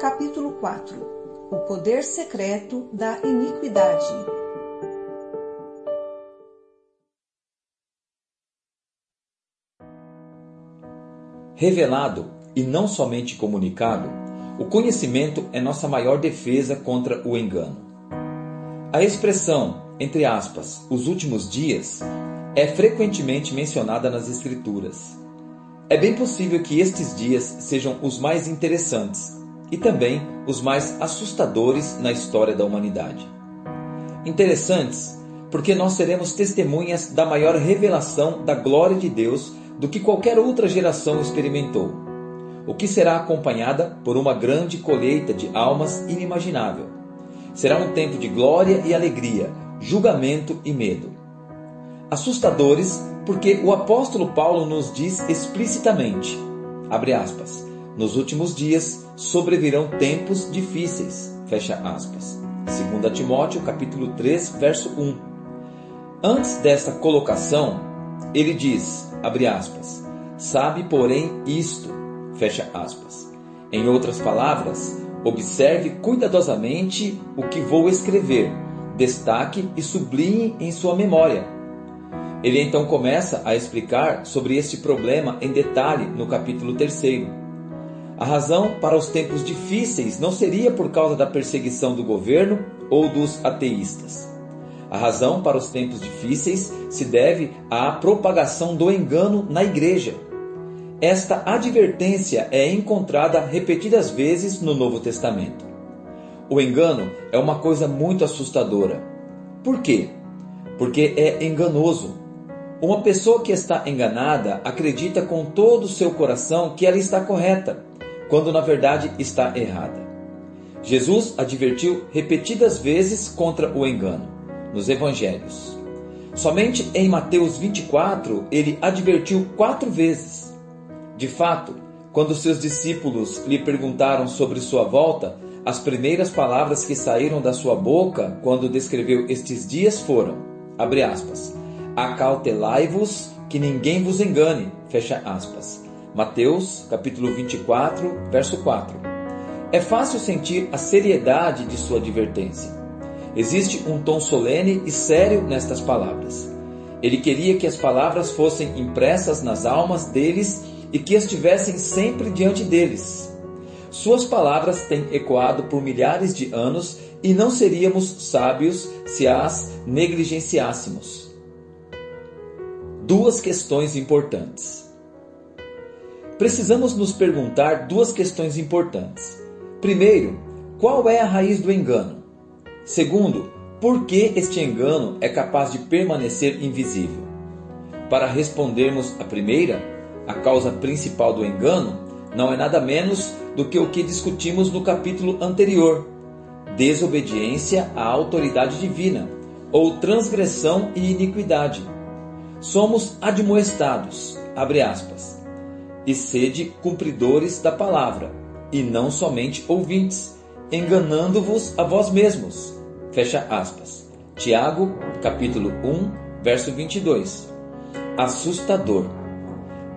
Capítulo 4 O poder secreto da iniquidade. Revelado e não somente comunicado, o conhecimento é nossa maior defesa contra o engano. A expressão, entre aspas, os últimos dias, é frequentemente mencionada nas Escrituras. É bem possível que estes dias sejam os mais interessantes e também os mais assustadores na história da humanidade. Interessantes porque nós seremos testemunhas da maior revelação da glória de Deus do que qualquer outra geração experimentou, o que será acompanhada por uma grande colheita de almas inimaginável. Será um tempo de glória e alegria, julgamento e medo. Assustadores porque o apóstolo Paulo nos diz explicitamente, abre aspas, nos últimos dias sobrevirão tempos difíceis, fecha aspas. 2 Timóteo capítulo 3, verso 1. Antes desta colocação, ele diz, abre aspas, sabe porém isto, fecha aspas. Em outras palavras, observe cuidadosamente o que vou escrever, destaque e sublinhe em sua memória ele então começa a explicar sobre este problema em detalhe no capítulo 3. A razão para os tempos difíceis não seria por causa da perseguição do governo ou dos ateístas. A razão para os tempos difíceis se deve à propagação do engano na igreja. Esta advertência é encontrada repetidas vezes no Novo Testamento. O engano é uma coisa muito assustadora. Por quê? Porque é enganoso, uma pessoa que está enganada acredita com todo o seu coração que ela está correta, quando na verdade está errada. Jesus advertiu repetidas vezes contra o engano nos evangelhos. Somente em Mateus 24 ele advertiu quatro vezes. De fato, quando seus discípulos lhe perguntaram sobre sua volta, as primeiras palavras que saíram da sua boca quando descreveu estes dias foram, abre aspas, acautelai-vos que ninguém vos engane. Fecha aspas. Mateus, capítulo 24, verso 4. É fácil sentir a seriedade de sua advertência. Existe um tom solene e sério nestas palavras. Ele queria que as palavras fossem impressas nas almas deles e que estivessem sempre diante deles. Suas palavras têm ecoado por milhares de anos e não seríamos sábios se as negligenciássemos duas questões importantes. Precisamos nos perguntar duas questões importantes. Primeiro, qual é a raiz do engano? Segundo, por que este engano é capaz de permanecer invisível? Para respondermos a primeira, a causa principal do engano não é nada menos do que o que discutimos no capítulo anterior: desobediência à autoridade divina, ou transgressão e iniquidade somos admoestados, abre aspas, e sede cumpridores da palavra, e não somente ouvintes, enganando-vos a vós mesmos. Fecha aspas. Tiago, capítulo 1, verso 22. Assustador.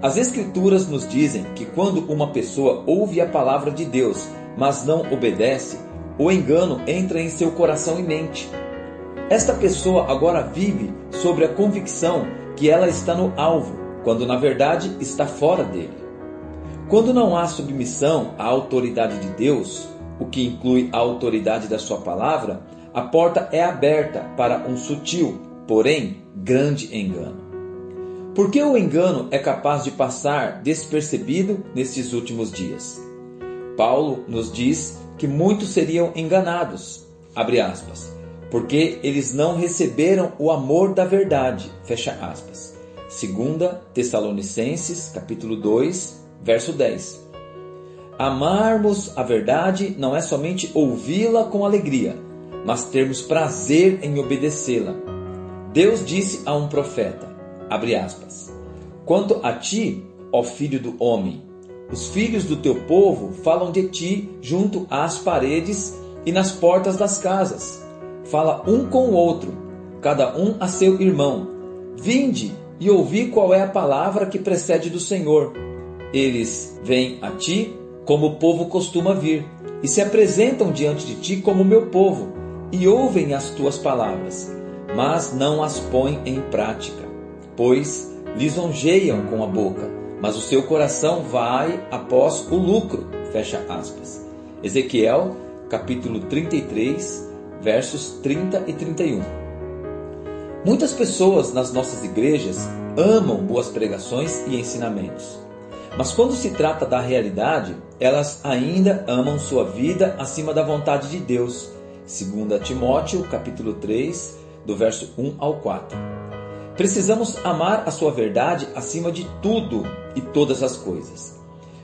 As Escrituras nos dizem que quando uma pessoa ouve a palavra de Deus, mas não obedece, o engano entra em seu coração e mente. Esta pessoa agora vive sobre a convicção que ela está no alvo, quando na verdade está fora dele. Quando não há submissão à autoridade de Deus, o que inclui a autoridade da sua palavra, a porta é aberta para um sutil, porém grande engano. Por que o engano é capaz de passar despercebido nestes últimos dias? Paulo nos diz que muitos seriam enganados, aspas, porque eles não receberam o amor da verdade. Fecha aspas. Segunda Tessalonicenses, capítulo 2, verso 10. Amarmos a verdade não é somente ouvi-la com alegria, mas termos prazer em obedecê-la. Deus disse a um profeta, aspas, Quanto a ti, ó filho do homem, os filhos do teu povo falam de ti junto às paredes e nas portas das casas fala um com o outro, cada um a seu irmão. Vinde e ouvi qual é a palavra que precede do Senhor. Eles vêm a ti como o povo costuma vir, e se apresentam diante de ti como meu povo, e ouvem as tuas palavras, mas não as põem em prática, pois lisonjeiam com a boca, mas o seu coração vai após o lucro. Fecha aspas. Ezequiel, capítulo 33, versos 30 e 31. Muitas pessoas nas nossas igrejas amam boas pregações e ensinamentos. Mas quando se trata da realidade, elas ainda amam sua vida acima da vontade de Deus. 2 Timóteo, capítulo 3, do verso 1 ao 4. Precisamos amar a sua verdade acima de tudo e todas as coisas.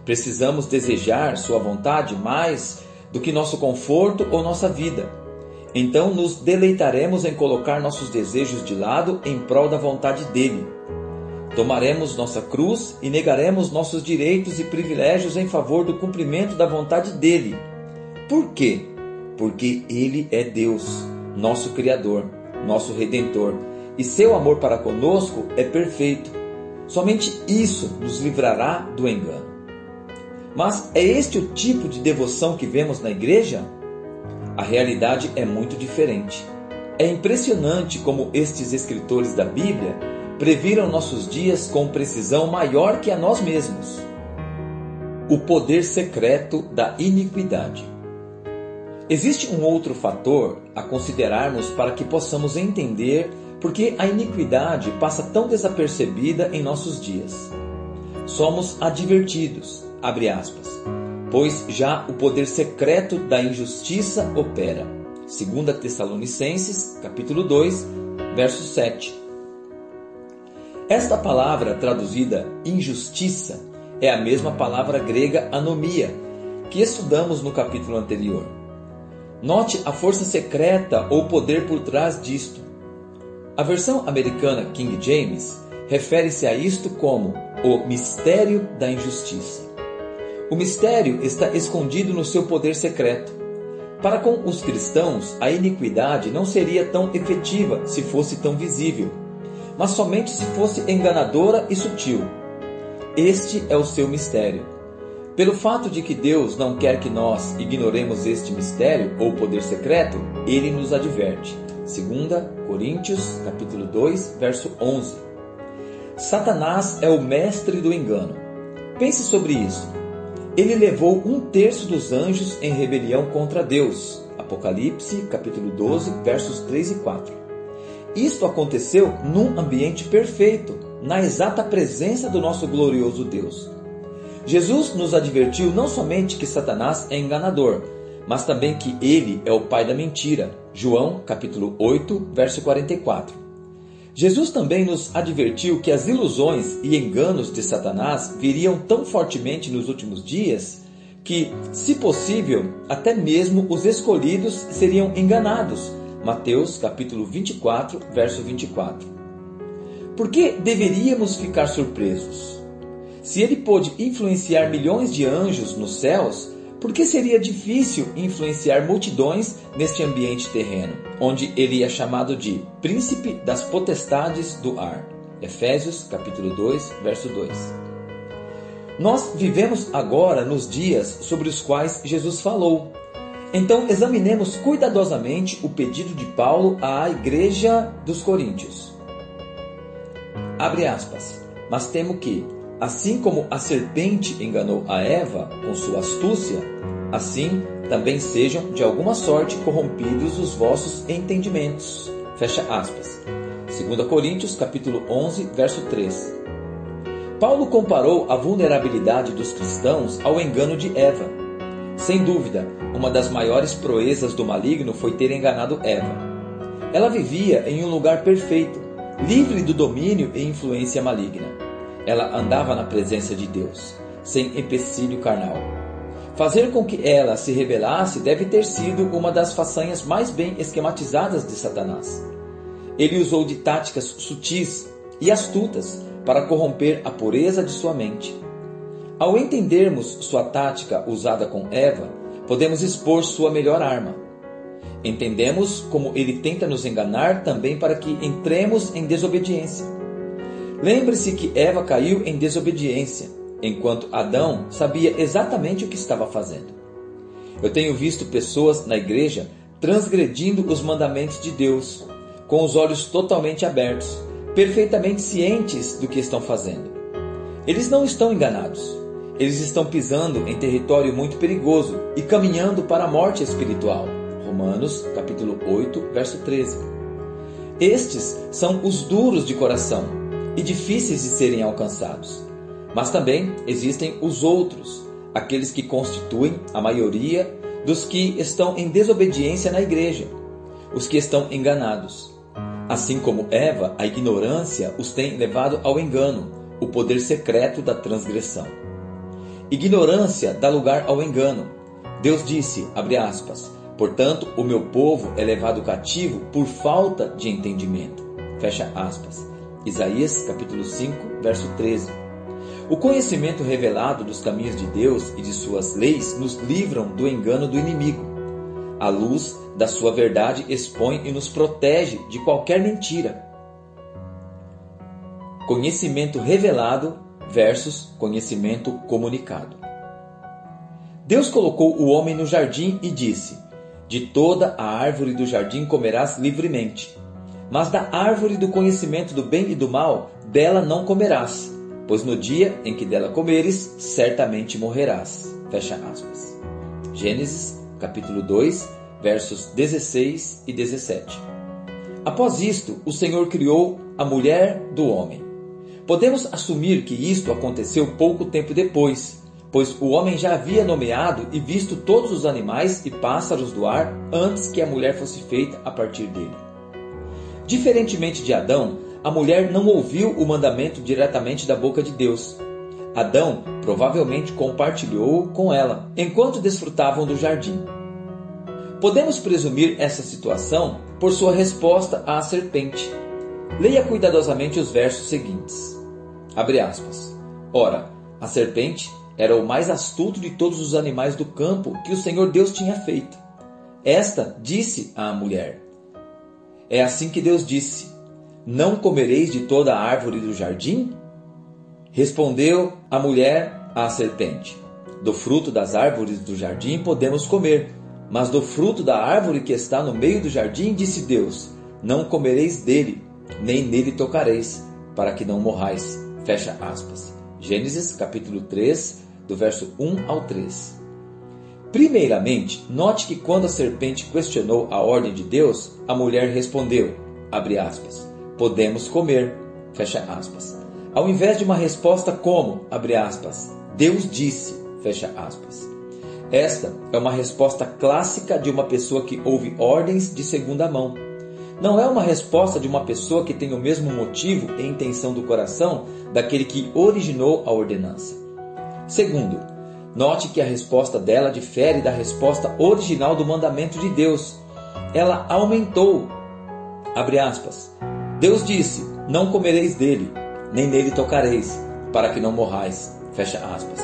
Precisamos desejar sua vontade mais do que nosso conforto ou nossa vida. Então nos deleitaremos em colocar nossos desejos de lado em prol da vontade dele. Tomaremos nossa cruz e negaremos nossos direitos e privilégios em favor do cumprimento da vontade dele. Por quê? Porque ele é Deus, nosso Criador, nosso Redentor, e seu amor para conosco é perfeito. Somente isso nos livrará do engano. Mas é este o tipo de devoção que vemos na igreja? A realidade é muito diferente. É impressionante como estes escritores da Bíblia previram nossos dias com precisão maior que a nós mesmos. O poder secreto da iniquidade. Existe um outro fator a considerarmos para que possamos entender por que a iniquidade passa tão desapercebida em nossos dias. Somos advertidos, abre aspas, pois já o poder secreto da injustiça opera. 2 Tessalonicenses, capítulo 2, verso 7. Esta palavra traduzida injustiça é a mesma palavra grega anomia, que estudamos no capítulo anterior. Note a força secreta ou poder por trás disto. A versão americana King James refere-se a isto como o mistério da injustiça. O mistério está escondido no seu poder secreto. Para com os cristãos, a iniquidade não seria tão efetiva se fosse tão visível mas somente se fosse enganadora e sutil. Este é o seu mistério. Pelo fato de que Deus não quer que nós ignoremos este mistério ou poder secreto, ele nos adverte. 2 Coríntios, capítulo 2, verso 11. Satanás é o mestre do engano. Pense sobre isso. Ele levou um terço dos anjos em rebelião contra Deus. Apocalipse, capítulo 12, versos 3 e 4. Isto aconteceu num ambiente perfeito, na exata presença do nosso glorioso Deus. Jesus nos advertiu não somente que Satanás é enganador, mas também que ele é o pai da mentira. João, capítulo 8, verso 44. Jesus também nos advertiu que as ilusões e enganos de Satanás viriam tão fortemente nos últimos dias que, se possível, até mesmo os escolhidos seriam enganados Mateus capítulo 24, verso 24. Por que deveríamos ficar surpresos? Se ele pôde influenciar milhões de anjos nos céus, por que seria difícil influenciar multidões neste ambiente terreno, onde ele é chamado de príncipe das potestades do ar? Efésios capítulo 2, verso 2. Nós vivemos agora nos dias sobre os quais Jesus falou, então, examinemos cuidadosamente o pedido de Paulo à igreja dos Coríntios. Abre aspas. Mas temo que, assim como a serpente enganou a Eva com sua astúcia, assim também sejam de alguma sorte corrompidos os vossos entendimentos. Fecha aspas. 2 Coríntios capítulo 11, verso 3. Paulo comparou a vulnerabilidade dos cristãos ao engano de Eva. Sem dúvida, uma das maiores proezas do maligno foi ter enganado Eva. Ela vivia em um lugar perfeito, livre do domínio e influência maligna. Ela andava na presença de Deus, sem empecilho carnal. Fazer com que ela se rebelasse deve ter sido uma das façanhas mais bem esquematizadas de Satanás. Ele usou de táticas sutis e astutas para corromper a pureza de sua mente. Ao entendermos sua tática usada com Eva, podemos expor sua melhor arma. Entendemos como ele tenta nos enganar também para que entremos em desobediência. Lembre-se que Eva caiu em desobediência, enquanto Adão sabia exatamente o que estava fazendo. Eu tenho visto pessoas na igreja transgredindo os mandamentos de Deus, com os olhos totalmente abertos, perfeitamente cientes do que estão fazendo. Eles não estão enganados. Eles estão pisando em território muito perigoso e caminhando para a morte espiritual. Romanos, capítulo 8, verso 13. Estes são os duros de coração e difíceis de serem alcançados. Mas também existem os outros, aqueles que constituem a maioria dos que estão em desobediência na igreja, os que estão enganados. Assim como Eva, a ignorância os tem levado ao engano, o poder secreto da transgressão. Ignorância dá lugar ao engano. Deus disse, aspas, portanto, o meu povo é levado cativo por falta de entendimento. Fecha aspas. Isaías capítulo 5, verso 13. O conhecimento revelado dos caminhos de Deus e de suas leis nos livram do engano do inimigo. A luz da sua verdade expõe e nos protege de qualquer mentira. Conhecimento revelado versus conhecimento comunicado. Deus colocou o homem no jardim e disse: De toda a árvore do jardim comerás livremente, mas da árvore do conhecimento do bem e do mal, dela não comerás pois no dia em que dela comeres, certamente morrerás. Fecha aspas. Gênesis, capítulo 2, versos 16 e 17. Após isto, o Senhor criou a mulher do homem. Podemos assumir que isto aconteceu pouco tempo depois, pois o homem já havia nomeado e visto todos os animais e pássaros do ar antes que a mulher fosse feita a partir dele. Diferentemente de Adão, a mulher não ouviu o mandamento diretamente da boca de Deus. Adão provavelmente compartilhou com ela enquanto desfrutavam do jardim. Podemos presumir essa situação por sua resposta à serpente. Leia cuidadosamente os versos seguintes. Abre aspas. Ora, a serpente era o mais astuto de todos os animais do campo que o Senhor Deus tinha feito. Esta disse à mulher: É assim que Deus disse: não comereis de toda a árvore do jardim? Respondeu a mulher à serpente: Do fruto das árvores do jardim podemos comer, mas do fruto da árvore que está no meio do jardim, disse Deus: Não comereis dele, nem nele tocareis, para que não morrais. Fecha aspas. Gênesis capítulo 3, do verso 1 ao 3. Primeiramente, note que quando a serpente questionou a ordem de Deus, a mulher respondeu, abre aspas, podemos comer. Fecha aspas. Ao invés de uma resposta como, abre aspas, Deus disse, fecha aspas. Esta é uma resposta clássica de uma pessoa que ouve ordens de segunda mão. Não é uma resposta de uma pessoa que tem o mesmo motivo e intenção do coração daquele que originou a ordenança. Segundo, note que a resposta dela difere da resposta original do mandamento de Deus. Ela aumentou, abre aspas, Deus disse: Não comereis dele, nem nele tocareis, para que não morrais. Fecha aspas.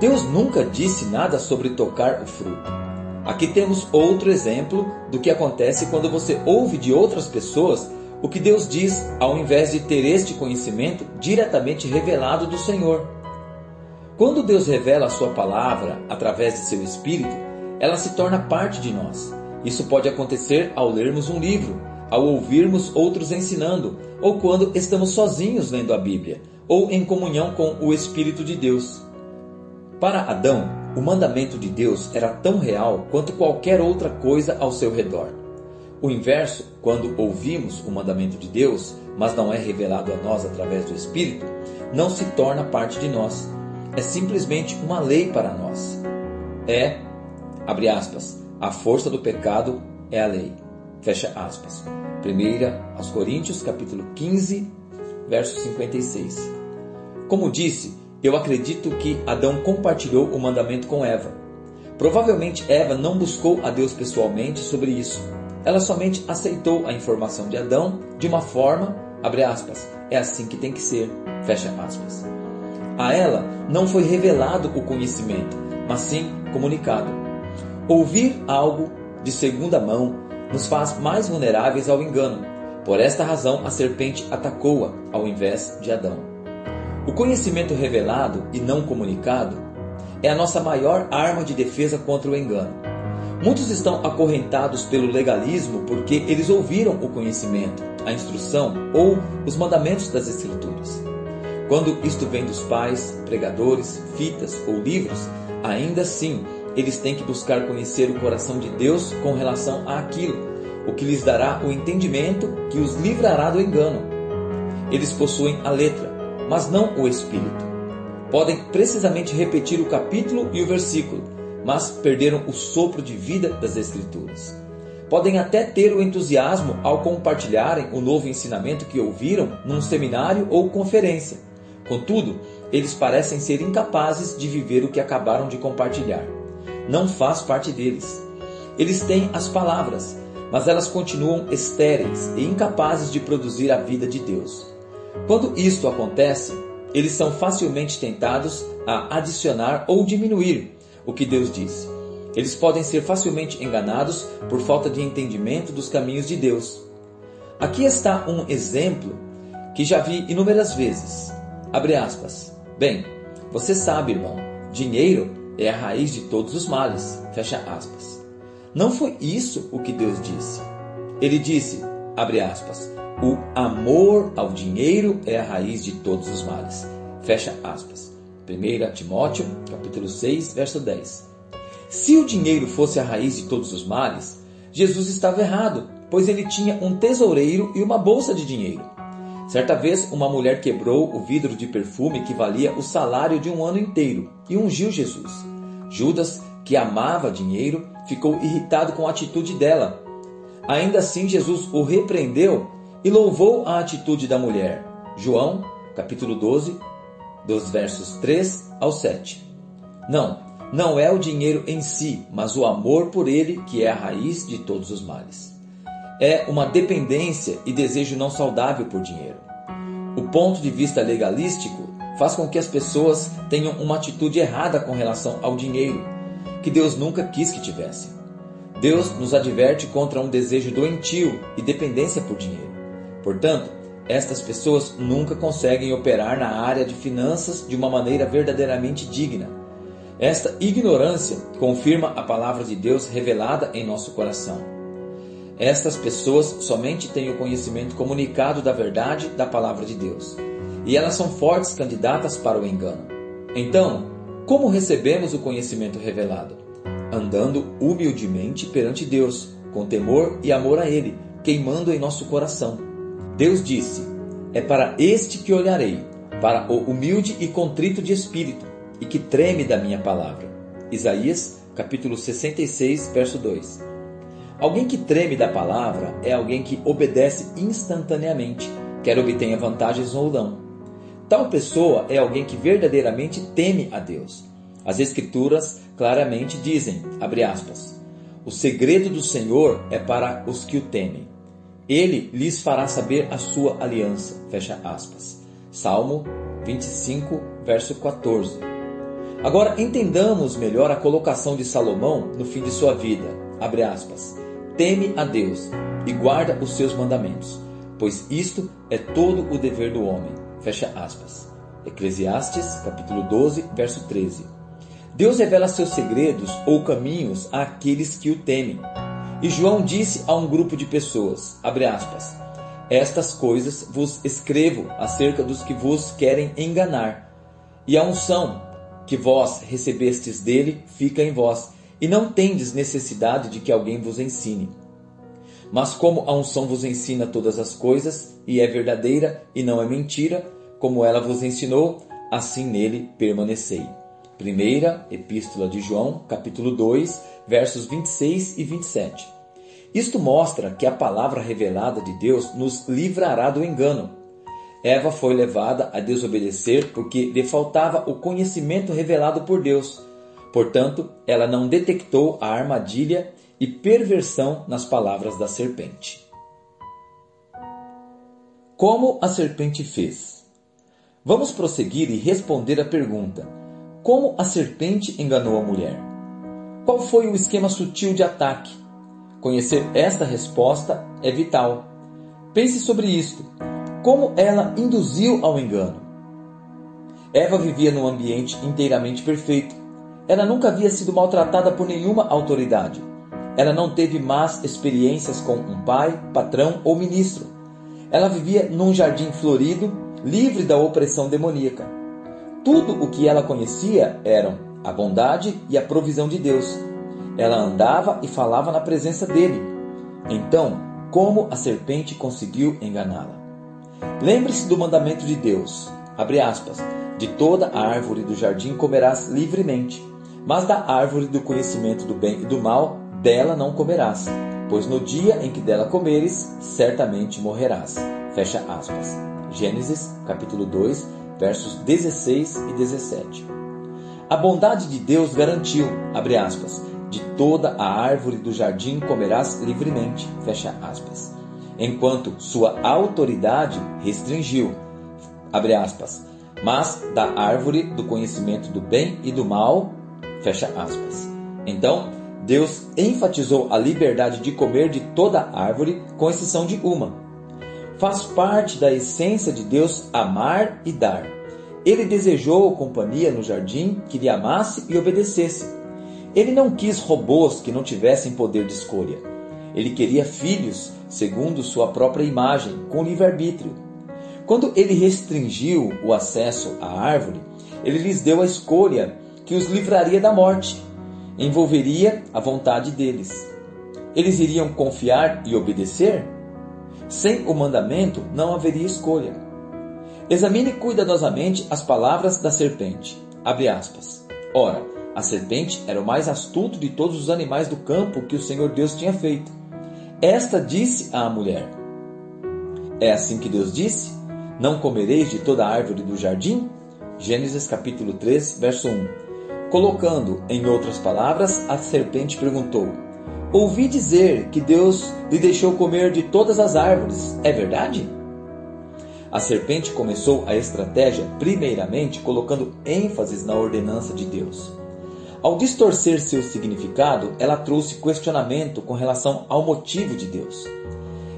Deus nunca disse nada sobre tocar o fruto. Aqui temos outro exemplo do que acontece quando você ouve de outras pessoas o que Deus diz, ao invés de ter este conhecimento diretamente revelado do Senhor. Quando Deus revela a sua palavra através de seu Espírito, ela se torna parte de nós. Isso pode acontecer ao lermos um livro, ao ouvirmos outros ensinando, ou quando estamos sozinhos lendo a Bíblia, ou em comunhão com o Espírito de Deus. Para Adão, o mandamento de Deus era tão real quanto qualquer outra coisa ao seu redor. O inverso, quando ouvimos o mandamento de Deus, mas não é revelado a nós através do Espírito, não se torna parte de nós. É simplesmente uma lei para nós. É, abre aspas, a força do pecado é a lei. Fecha aspas. 1 aos Coríntios, capítulo 15, verso 56. Como disse, eu acredito que Adão compartilhou o mandamento com Eva. Provavelmente Eva não buscou a Deus pessoalmente sobre isso. Ela somente aceitou a informação de Adão de uma forma, abre aspas, é assim que tem que ser, fecha aspas. A ela não foi revelado o conhecimento, mas sim comunicado. Ouvir algo de segunda mão nos faz mais vulneráveis ao engano. Por esta razão, a serpente atacou-a ao invés de Adão. O conhecimento revelado e não comunicado é a nossa maior arma de defesa contra o engano. Muitos estão acorrentados pelo legalismo porque eles ouviram o conhecimento, a instrução ou os mandamentos das Escrituras. Quando isto vem dos pais, pregadores, fitas ou livros, ainda assim eles têm que buscar conhecer o coração de Deus com relação àquilo, o que lhes dará o entendimento que os livrará do engano. Eles possuem a letra, mas não o espírito. Podem precisamente repetir o capítulo e o versículo, mas perderam o sopro de vida das Escrituras. Podem até ter o entusiasmo ao compartilharem o novo ensinamento que ouviram num seminário ou conferência. Contudo, eles parecem ser incapazes de viver o que acabaram de compartilhar. Não faz parte deles. Eles têm as palavras, mas elas continuam estéreis e incapazes de produzir a vida de Deus. Quando isto acontece, eles são facilmente tentados a adicionar ou diminuir o que Deus disse. Eles podem ser facilmente enganados por falta de entendimento dos caminhos de Deus. Aqui está um exemplo que já vi inúmeras vezes. Abre aspas. Bem, você sabe, irmão, dinheiro é a raiz de todos os males. Fecha aspas. Não foi isso o que Deus disse. Ele disse, abre aspas, o amor ao dinheiro é a raiz de todos os males. Fecha aspas. 1 Timóteo, capítulo 6, verso 10. Se o dinheiro fosse a raiz de todos os males, Jesus estava errado, pois ele tinha um tesoureiro e uma bolsa de dinheiro. Certa vez, uma mulher quebrou o vidro de perfume que valia o salário de um ano inteiro e ungiu Jesus. Judas, que amava dinheiro, ficou irritado com a atitude dela. Ainda assim, Jesus o repreendeu e louvou a atitude da mulher. João, capítulo 12, dos versos 3 ao 7. Não, não é o dinheiro em si, mas o amor por ele que é a raiz de todos os males. É uma dependência e desejo não saudável por dinheiro. O ponto de vista legalístico faz com que as pessoas tenham uma atitude errada com relação ao dinheiro, que Deus nunca quis que tivessem. Deus nos adverte contra um desejo doentio e dependência por dinheiro. Portanto, estas pessoas nunca conseguem operar na área de finanças de uma maneira verdadeiramente digna. Esta ignorância confirma a palavra de Deus revelada em nosso coração. Estas pessoas somente têm o conhecimento comunicado da verdade da palavra de Deus, e elas são fortes candidatas para o engano. Então, como recebemos o conhecimento revelado? Andando humildemente perante Deus, com temor e amor a Ele, queimando em nosso coração Deus disse: É para este que olharei, para o humilde e contrito de espírito, e que treme da minha palavra. Isaías, capítulo 66, verso 2. Alguém que treme da palavra é alguém que obedece instantaneamente, quer obtenha vantagens ou não. Tal pessoa é alguém que verdadeiramente teme a Deus. As Escrituras claramente dizem, aspas, o segredo do Senhor é para os que o temem. Ele lhes fará saber a sua aliança. Fecha aspas. Salmo 25, verso 14. Agora entendamos melhor a colocação de Salomão no fim de sua vida. Abre aspas. Teme a Deus e guarda os seus mandamentos, pois isto é todo o dever do homem. Fecha aspas. Eclesiastes, capítulo 12, verso 13. Deus revela seus segredos ou caminhos àqueles que o temem e João disse a um grupo de pessoas, aspas, Estas coisas vos escrevo acerca dos que vos querem enganar. E a unção que vós recebestes dele fica em vós, e não tendes necessidade de que alguém vos ensine. Mas como a unção vos ensina todas as coisas, e é verdadeira e não é mentira, como ela vos ensinou, assim nele permanecei. Primeira Epístola de João, capítulo 2, versos 26 e 27. Isto mostra que a palavra revelada de Deus nos livrará do engano. Eva foi levada a desobedecer porque lhe faltava o conhecimento revelado por Deus. Portanto, ela não detectou a armadilha e perversão nas palavras da serpente. Como a serpente fez? Vamos prosseguir e responder a pergunta: como a serpente enganou a mulher? Qual foi o esquema sutil de ataque? Conhecer esta resposta é vital. Pense sobre isto. Como ela induziu ao engano? Eva vivia num ambiente inteiramente perfeito. Ela nunca havia sido maltratada por nenhuma autoridade. Ela não teve más experiências com um pai, patrão ou ministro. Ela vivia num jardim florido, livre da opressão demoníaca. Tudo o que ela conhecia eram a bondade e a provisão de Deus. Ela andava e falava na presença dele. Então, como a serpente conseguiu enganá-la? Lembre-se do mandamento de Deus. Aspas. De toda a árvore do jardim comerás livremente, mas da árvore do conhecimento do bem e do mal dela não comerás, pois no dia em que dela comeres, certamente morrerás. Fecha aspas. Gênesis, capítulo 2, versos 16 e 17. A bondade de Deus garantiu, abre aspas, de toda a árvore do jardim comerás livremente, fecha aspas. Enquanto sua autoridade restringiu, abre aspas, mas da árvore do conhecimento do bem e do mal, fecha aspas. Então, Deus enfatizou a liberdade de comer de toda árvore, com exceção de uma. Faz parte da essência de Deus amar e dar. Ele desejou companhia no jardim que lhe amasse e obedecesse. Ele não quis robôs que não tivessem poder de escolha. Ele queria filhos segundo sua própria imagem, com livre-arbítrio. Quando ele restringiu o acesso à árvore, ele lhes deu a escolha que os livraria da morte envolveria a vontade deles. Eles iriam confiar e obedecer? Sem o mandamento não haveria escolha. Examine cuidadosamente as palavras da serpente. Abre aspas. Ora, a serpente era o mais astuto de todos os animais do campo que o Senhor Deus tinha feito. Esta disse à mulher: É assim que Deus disse: Não comereis de toda árvore do jardim? Gênesis capítulo 3, verso 1. Colocando em outras palavras, a serpente perguntou: Ouvi dizer que Deus lhe deixou comer de todas as árvores, é verdade? A serpente começou a estratégia primeiramente colocando ênfase na ordenança de Deus. Ao distorcer seu significado, ela trouxe questionamento com relação ao motivo de Deus.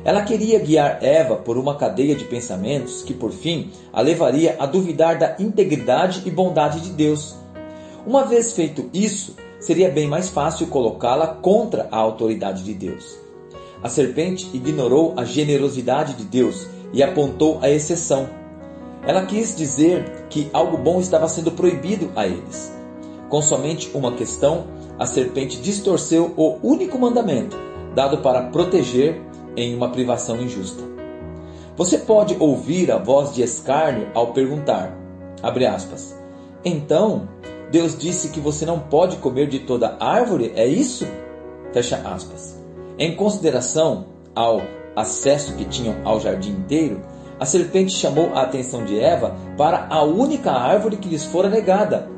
Ela queria guiar Eva por uma cadeia de pensamentos que, por fim, a levaria a duvidar da integridade e bondade de Deus uma vez feito isso, seria bem mais fácil colocá-la contra a autoridade de Deus. A serpente ignorou a generosidade de Deus e apontou a exceção. Ela quis dizer que algo bom estava sendo proibido a eles. Com somente uma questão, a serpente distorceu o único mandamento dado para proteger em uma privação injusta. Você pode ouvir a voz de escárnio ao perguntar, aspas, então Deus disse que você não pode comer de toda árvore, é isso? Fecha aspas. Em consideração ao acesso que tinham ao jardim inteiro, a serpente chamou a atenção de Eva para a única árvore que lhes fora negada.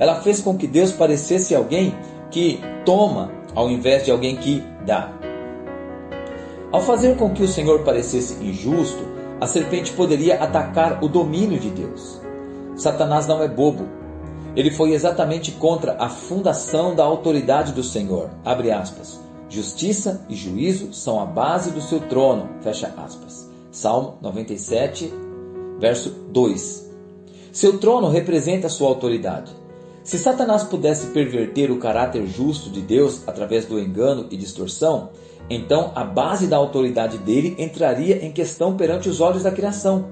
Ela fez com que Deus parecesse alguém que toma ao invés de alguém que dá. Ao fazer com que o Senhor parecesse injusto, a serpente poderia atacar o domínio de Deus. Satanás não é bobo ele foi exatamente contra a fundação da autoridade do Senhor. Abre aspas. Justiça e juízo são a base do seu trono. Fecha aspas. Salmo 97, verso 2. Seu trono representa sua autoridade. Se Satanás pudesse perverter o caráter justo de Deus através do engano e distorção, então a base da autoridade dele entraria em questão perante os olhos da criação.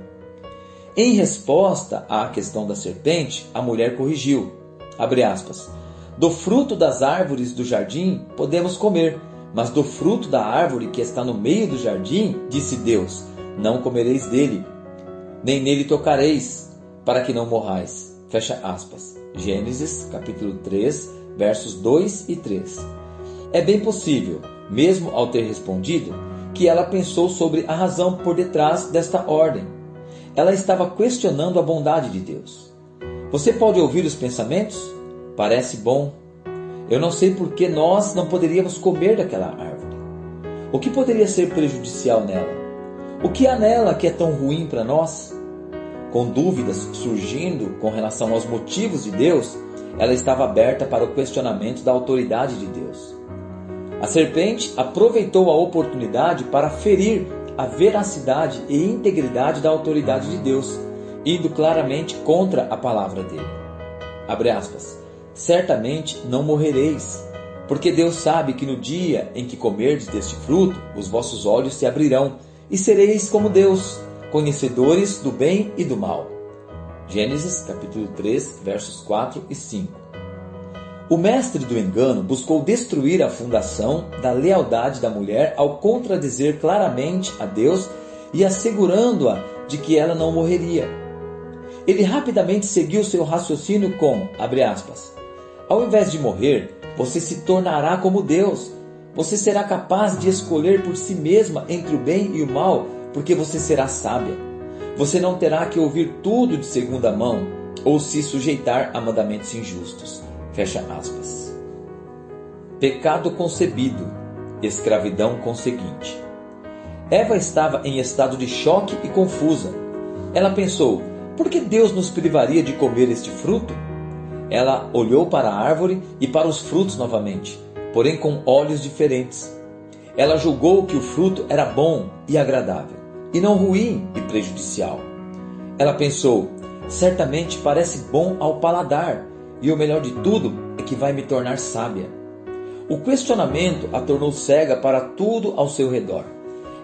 Em resposta à questão da serpente, a mulher corrigiu. Aspas, do fruto das árvores do jardim podemos comer, mas do fruto da árvore que está no meio do jardim, disse Deus, não comereis dele, nem nele tocareis, para que não morrais. Fecha aspas. Gênesis capítulo 3, versos 2 e 3. É bem possível, mesmo ao ter respondido, que ela pensou sobre a razão por detrás desta ordem ela estava questionando a bondade de Deus. Você pode ouvir os pensamentos? Parece bom. Eu não sei por que nós não poderíamos comer daquela árvore. O que poderia ser prejudicial nela? O que há nela que é tão ruim para nós? Com dúvidas surgindo com relação aos motivos de Deus, ela estava aberta para o questionamento da autoridade de Deus. A serpente aproveitou a oportunidade para ferir a veracidade e integridade da autoridade de Deus, indo claramente contra a palavra dele. Abre aspas. certamente não morrereis. Porque Deus sabe que no dia em que comerdes deste fruto, os vossos olhos se abrirão, e sereis como Deus, conhecedores do bem e do mal. Gênesis capítulo 3, versos 4 e 5. O mestre do engano buscou destruir a fundação da lealdade da mulher ao contradizer claramente a Deus e assegurando-a de que ela não morreria. Ele rapidamente seguiu seu raciocínio com, aspas, ao invés de morrer, você se tornará como Deus. Você será capaz de escolher por si mesma entre o bem e o mal, porque você será sábia. Você não terá que ouvir tudo de segunda mão ou se sujeitar a mandamentos injustos. Fecha aspas. Pecado concebido, escravidão conseguinte. Eva estava em estado de choque e confusa. Ela pensou: por que Deus nos privaria de comer este fruto? Ela olhou para a árvore e para os frutos novamente, porém com olhos diferentes. Ela julgou que o fruto era bom e agradável, e não ruim e prejudicial. Ela pensou: certamente parece bom ao paladar, e o melhor de tudo é que vai me tornar sábia. O questionamento a tornou cega para tudo ao seu redor.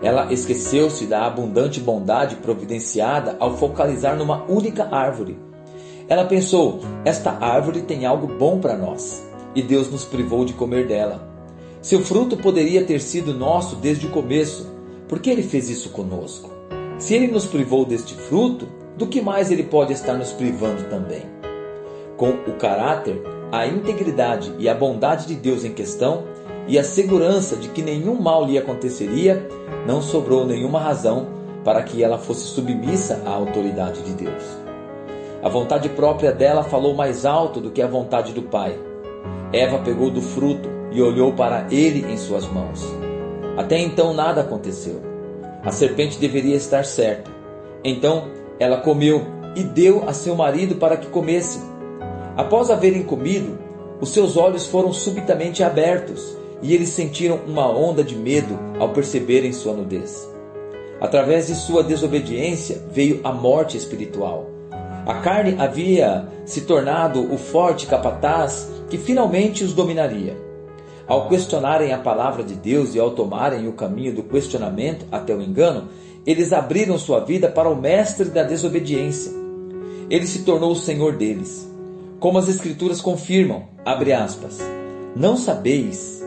Ela esqueceu-se da abundante bondade providenciada ao focalizar numa única árvore ela pensou: esta árvore tem algo bom para nós, e Deus nos privou de comer dela. Seu fruto poderia ter sido nosso desde o começo, por que ele fez isso conosco? Se ele nos privou deste fruto, do que mais ele pode estar nos privando também? Com o caráter, a integridade e a bondade de Deus em questão, e a segurança de que nenhum mal lhe aconteceria, não sobrou nenhuma razão para que ela fosse submissa à autoridade de Deus. A vontade própria dela falou mais alto do que a vontade do Pai. Eva pegou do fruto e olhou para ele em suas mãos. Até então nada aconteceu. A serpente deveria estar certa. Então ela comeu e deu a seu marido para que comesse. Após haverem comido, os seus olhos foram subitamente abertos e eles sentiram uma onda de medo ao perceberem sua nudez. Através de sua desobediência veio a morte espiritual. A carne havia se tornado o forte capataz que finalmente os dominaria. Ao questionarem a palavra de Deus e ao tomarem o caminho do questionamento até o engano, eles abriram sua vida para o mestre da desobediência. Ele se tornou o senhor deles. Como as escrituras confirmam, abre aspas, não sabeis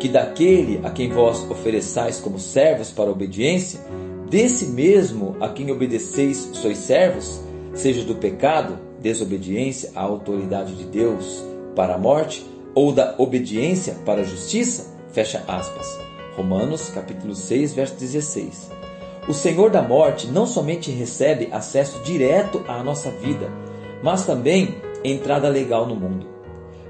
que daquele a quem vós ofereçais como servos para a obediência, desse mesmo a quem obedeceis sois servos, seja do pecado, desobediência à autoridade de Deus para a morte, ou da obediência para a justiça, fecha aspas. Romanos capítulo 6, verso 16. O Senhor da morte não somente recebe acesso direto à nossa vida, mas também entrada legal no mundo.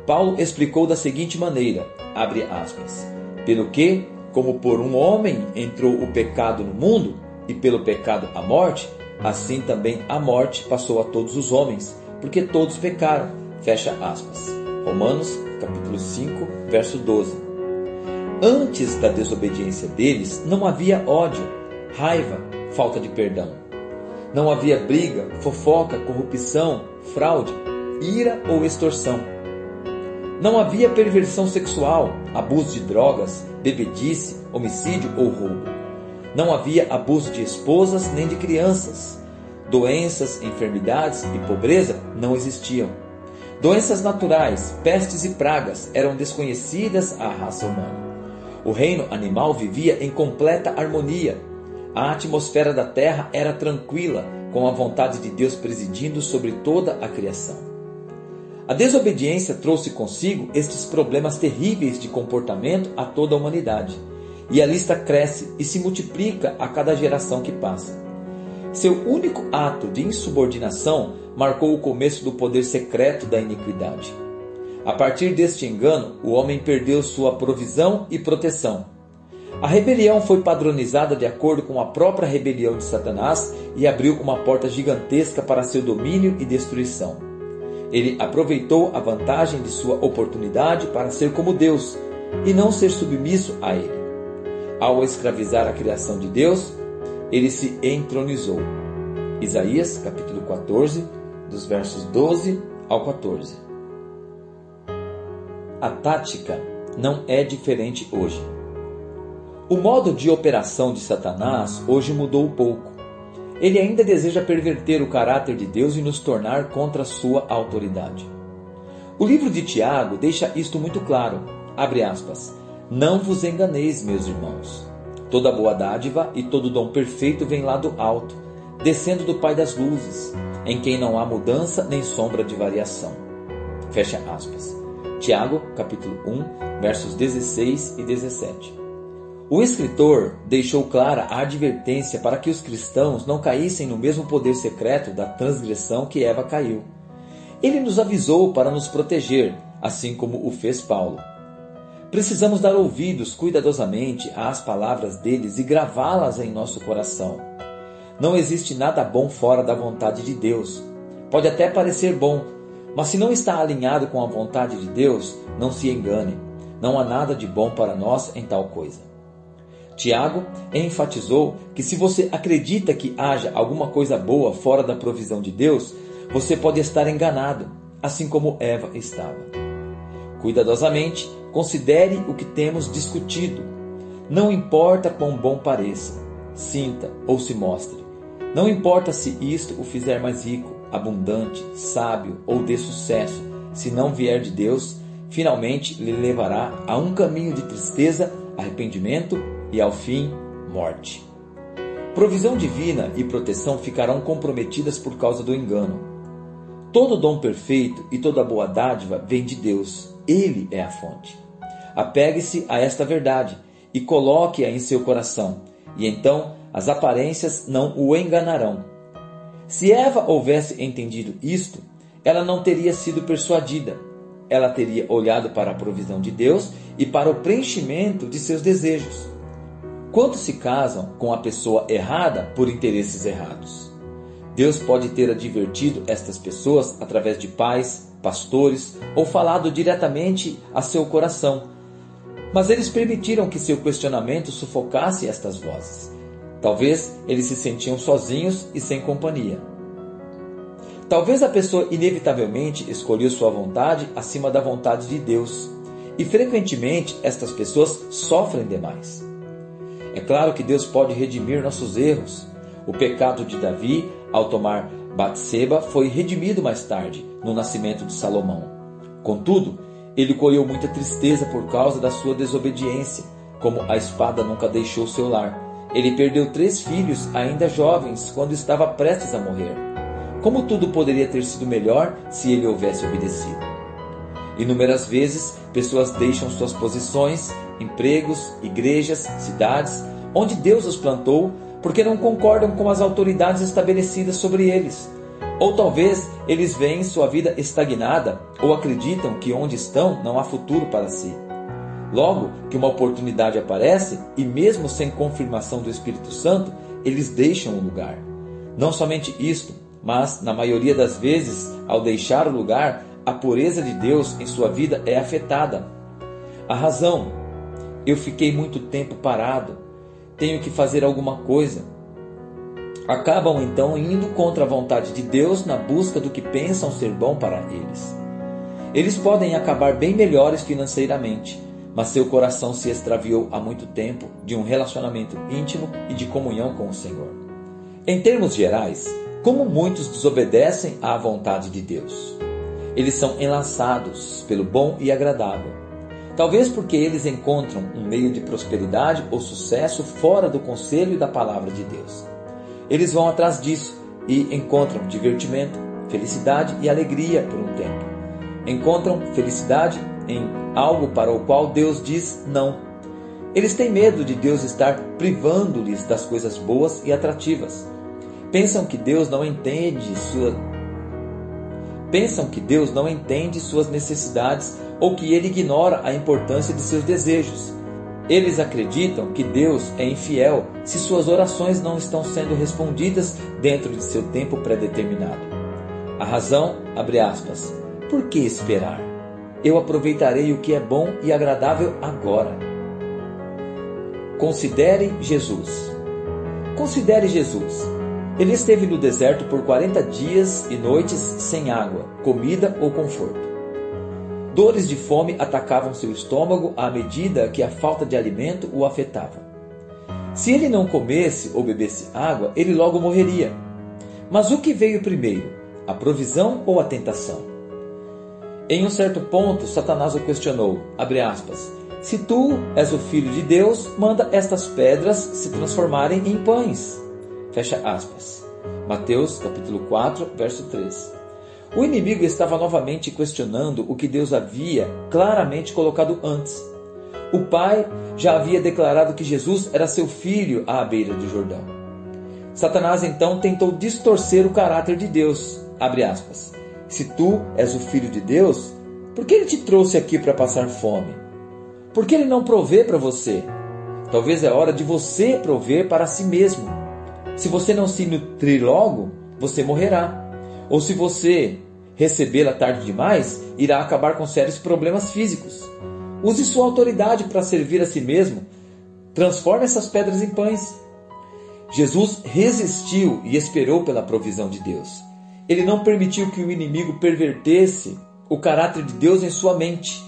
Paulo explicou da seguinte maneira, abre aspas, pelo que, como por um homem entrou o pecado no mundo, e pelo pecado a morte, Assim também a morte passou a todos os homens, porque todos pecaram. Fecha aspas. Romanos, capítulo 5, verso 12. Antes da desobediência deles, não havia ódio, raiva, falta de perdão. Não havia briga, fofoca, corrupção, fraude, ira ou extorsão. Não havia perversão sexual, abuso de drogas, bebedice, homicídio ou roubo. Não havia abuso de esposas nem de crianças. Doenças, enfermidades e pobreza não existiam. Doenças naturais, pestes e pragas eram desconhecidas à raça humana. O reino animal vivia em completa harmonia. A atmosfera da terra era tranquila, com a vontade de Deus presidindo sobre toda a criação. A desobediência trouxe consigo estes problemas terríveis de comportamento a toda a humanidade e a lista cresce e se multiplica a cada geração que passa. Seu único ato de insubordinação marcou o começo do poder secreto da iniquidade. A partir deste engano, o homem perdeu sua provisão e proteção. A rebelião foi padronizada de acordo com a própria rebelião de Satanás e abriu uma porta gigantesca para seu domínio e destruição. Ele aproveitou a vantagem de sua oportunidade para ser como Deus e não ser submisso a ele. Ao escravizar a criação de Deus, ele se entronizou. Isaías capítulo 14, dos versos 12 ao 14. a tática não é diferente hoje. O modo de operação de Satanás hoje mudou pouco. Ele ainda deseja perverter o caráter de Deus e nos tornar contra sua autoridade. O livro de Tiago deixa isto muito claro. Abre aspas. Não vos enganeis, meus irmãos. Toda boa dádiva e todo dom perfeito vem lá do alto, descendo do Pai das luzes, em quem não há mudança nem sombra de variação. Fecha aspas. Tiago, capítulo 1, versos 16 e 17. O escritor deixou clara a advertência para que os cristãos não caíssem no mesmo poder secreto da transgressão que Eva caiu. Ele nos avisou para nos proteger, assim como o fez Paulo. Precisamos dar ouvidos cuidadosamente às palavras deles e gravá-las em nosso coração. Não existe nada bom fora da vontade de Deus. Pode até parecer bom, mas se não está alinhado com a vontade de Deus, não se engane. Não há nada de bom para nós em tal coisa. Tiago enfatizou que se você acredita que haja alguma coisa boa fora da provisão de Deus, você pode estar enganado, assim como Eva estava. Cuidadosamente, considere o que temos discutido. Não importa quão bom pareça, sinta ou se mostre. Não importa se isto o fizer mais rico, abundante, sábio ou de sucesso, se não vier de Deus, finalmente lhe levará a um caminho de tristeza, arrependimento e, ao fim, morte. Provisão divina e proteção ficarão comprometidas por causa do engano. Todo dom perfeito e toda boa dádiva vem de Deus. Ele é a fonte. Apegue-se a esta verdade e coloque-a em seu coração, e então as aparências não o enganarão. Se Eva houvesse entendido isto, ela não teria sido persuadida. Ela teria olhado para a provisão de Deus e para o preenchimento de seus desejos. Quantos se casam com a pessoa errada por interesses errados? Deus pode ter advertido estas pessoas através de pais, pastores ou falado diretamente a seu coração. Mas eles permitiram que seu questionamento sufocasse estas vozes. Talvez eles se sentiam sozinhos e sem companhia. Talvez a pessoa inevitavelmente escolheu sua vontade acima da vontade de Deus, e frequentemente estas pessoas sofrem demais. É claro que Deus pode redimir nossos erros. O pecado de Davi ao tomar Batseba, foi redimido mais tarde, no nascimento de Salomão. Contudo, ele colheu muita tristeza por causa da sua desobediência, como a espada nunca deixou seu lar. Ele perdeu três filhos ainda jovens quando estava prestes a morrer. Como tudo poderia ter sido melhor se ele houvesse obedecido? Inúmeras vezes, pessoas deixam suas posições, empregos, igrejas, cidades, onde Deus os plantou porque não concordam com as autoridades estabelecidas sobre eles. Ou talvez eles veem sua vida estagnada ou acreditam que onde estão não há futuro para si. Logo que uma oportunidade aparece, e mesmo sem confirmação do Espírito Santo, eles deixam o lugar. Não somente isto, mas, na maioria das vezes, ao deixar o lugar, a pureza de Deus em sua vida é afetada. A razão: eu fiquei muito tempo parado, tenho que fazer alguma coisa. Acabam então indo contra a vontade de Deus na busca do que pensam ser bom para eles. Eles podem acabar bem melhores financeiramente, mas seu coração se extraviou há muito tempo de um relacionamento íntimo e de comunhão com o Senhor. Em termos gerais, como muitos desobedecem à vontade de Deus? Eles são enlaçados pelo bom e agradável Talvez porque eles encontram um meio de prosperidade ou sucesso fora do conselho e da palavra de Deus. Eles vão atrás disso e encontram divertimento, felicidade e alegria por um tempo. Encontram felicidade em algo para o qual Deus diz não. Eles têm medo de Deus estar privando-lhes das coisas boas e atrativas. Pensam que Deus não entende sua pensam que Deus não entende suas necessidades ou que ele ignora a importância de seus desejos. Eles acreditam que Deus é infiel se suas orações não estão sendo respondidas dentro de seu tempo predeterminado. A razão, abre aspas, por que esperar? Eu aproveitarei o que é bom e agradável agora. Considere Jesus. Considere Jesus. Ele esteve no deserto por 40 dias e noites sem água, comida ou conforto. Dores de fome atacavam seu estômago à medida que a falta de alimento o afetava. Se ele não comesse ou bebesse água, ele logo morreria. Mas o que veio primeiro, a provisão ou a tentação? Em um certo ponto, Satanás o questionou, aspas, se tu és o filho de Deus, manda estas pedras se transformarem em pães. Fecha aspas. Mateus capítulo 4, verso 3. O inimigo estava novamente questionando o que Deus havia claramente colocado antes. O pai já havia declarado que Jesus era seu filho à beira do Jordão. Satanás então tentou distorcer o caráter de Deus. Aspas, Se tu és o filho de Deus, por que ele te trouxe aqui para passar fome? Por que ele não provê para você? Talvez é hora de você prover para si mesmo. Se você não se nutrir logo, você morrerá. Ou se você recebê-la tarde demais, irá acabar com sérios problemas físicos. Use sua autoridade para servir a si mesmo. Transforme essas pedras em pães. Jesus resistiu e esperou pela provisão de Deus. Ele não permitiu que o inimigo pervertesse o caráter de Deus em sua mente.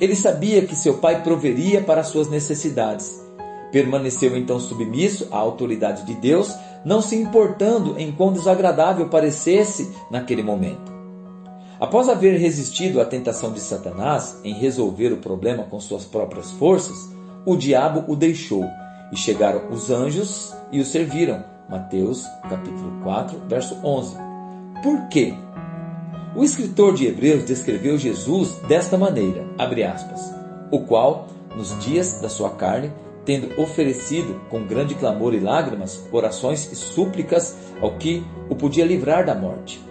Ele sabia que seu pai proveria para suas necessidades. Permaneceu então submisso à autoridade de Deus, não se importando em quão desagradável parecesse naquele momento. Após haver resistido à tentação de Satanás em resolver o problema com suas próprias forças, o diabo o deixou e chegaram os anjos e o serviram. Mateus capítulo 4, verso 11. Por quê? O escritor de Hebreus descreveu Jesus desta maneira, abre aspas, o qual, nos dias da sua carne, tendo oferecido com grande clamor e lágrimas orações e súplicas ao que o podia livrar da morte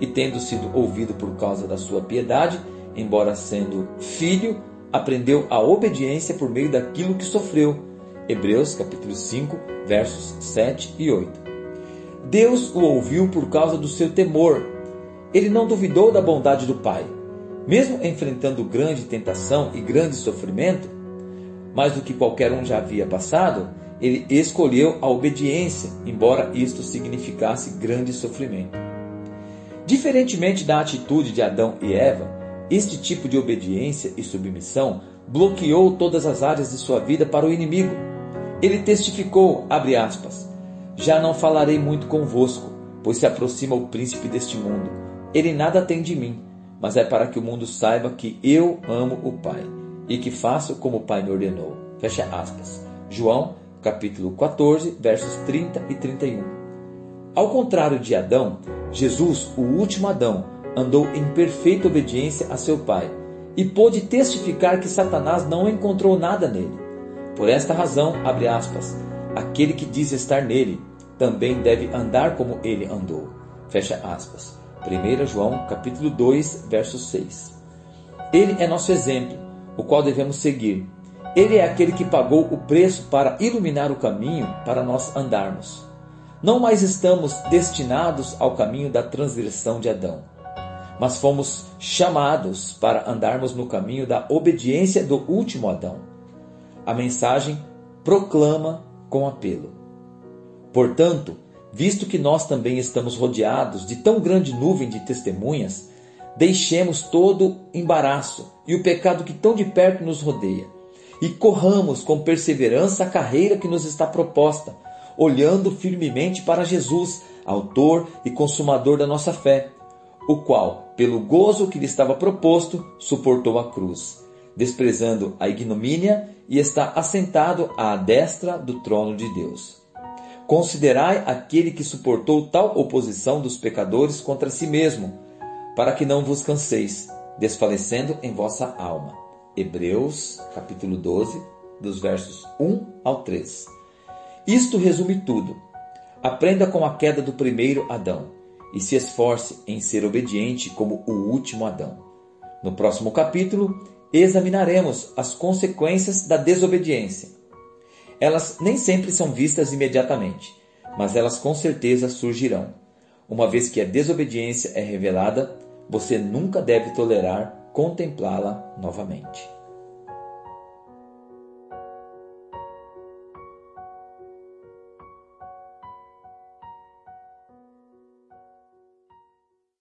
e tendo sido ouvido por causa da sua piedade, embora sendo filho, aprendeu a obediência por meio daquilo que sofreu. Hebreus capítulo 5, versos 7 e 8. Deus o ouviu por causa do seu temor. Ele não duvidou da bondade do Pai. Mesmo enfrentando grande tentação e grande sofrimento, mais do que qualquer um já havia passado, ele escolheu a obediência, embora isto significasse grande sofrimento. Diferentemente da atitude de Adão e Eva, este tipo de obediência e submissão bloqueou todas as áreas de sua vida para o inimigo. Ele testificou, abre aspas, já não falarei muito convosco, pois se aproxima o príncipe deste mundo. Ele nada tem de mim, mas é para que o mundo saiba que eu amo o Pai e que faço como o Pai me ordenou. Fecha aspas. João, capítulo 14, versos 30 e 31. Ao contrário de Adão, Jesus, o último Adão, andou em perfeita obediência a seu Pai e pôde testificar que Satanás não encontrou nada nele. Por esta razão, abre aspas, aquele que diz estar nele também deve andar como ele andou. Fecha aspas. 1 João capítulo 2, verso 6. Ele é nosso exemplo, o qual devemos seguir. Ele é aquele que pagou o preço para iluminar o caminho para nós andarmos. Não mais estamos destinados ao caminho da transgressão de Adão, mas fomos chamados para andarmos no caminho da obediência do último Adão. A mensagem proclama com apelo. Portanto, visto que nós também estamos rodeados de tão grande nuvem de testemunhas, deixemos todo embaraço e o pecado que tão de perto nos rodeia, e corramos com perseverança a carreira que nos está proposta olhando firmemente para Jesus, autor e consumador da nossa fé, o qual, pelo gozo que lhe estava proposto, suportou a cruz, desprezando a ignomínia e está assentado à destra do trono de Deus. Considerai aquele que suportou tal oposição dos pecadores contra si mesmo, para que não vos canseis, desfalecendo em vossa alma. Hebreus, capítulo 12, dos versos 1 ao 3. Isto resume tudo. Aprenda com a queda do primeiro Adão e se esforce em ser obediente como o último Adão. No próximo capítulo, examinaremos as consequências da desobediência. Elas nem sempre são vistas imediatamente, mas elas com certeza surgirão. Uma vez que a desobediência é revelada, você nunca deve tolerar contemplá-la novamente.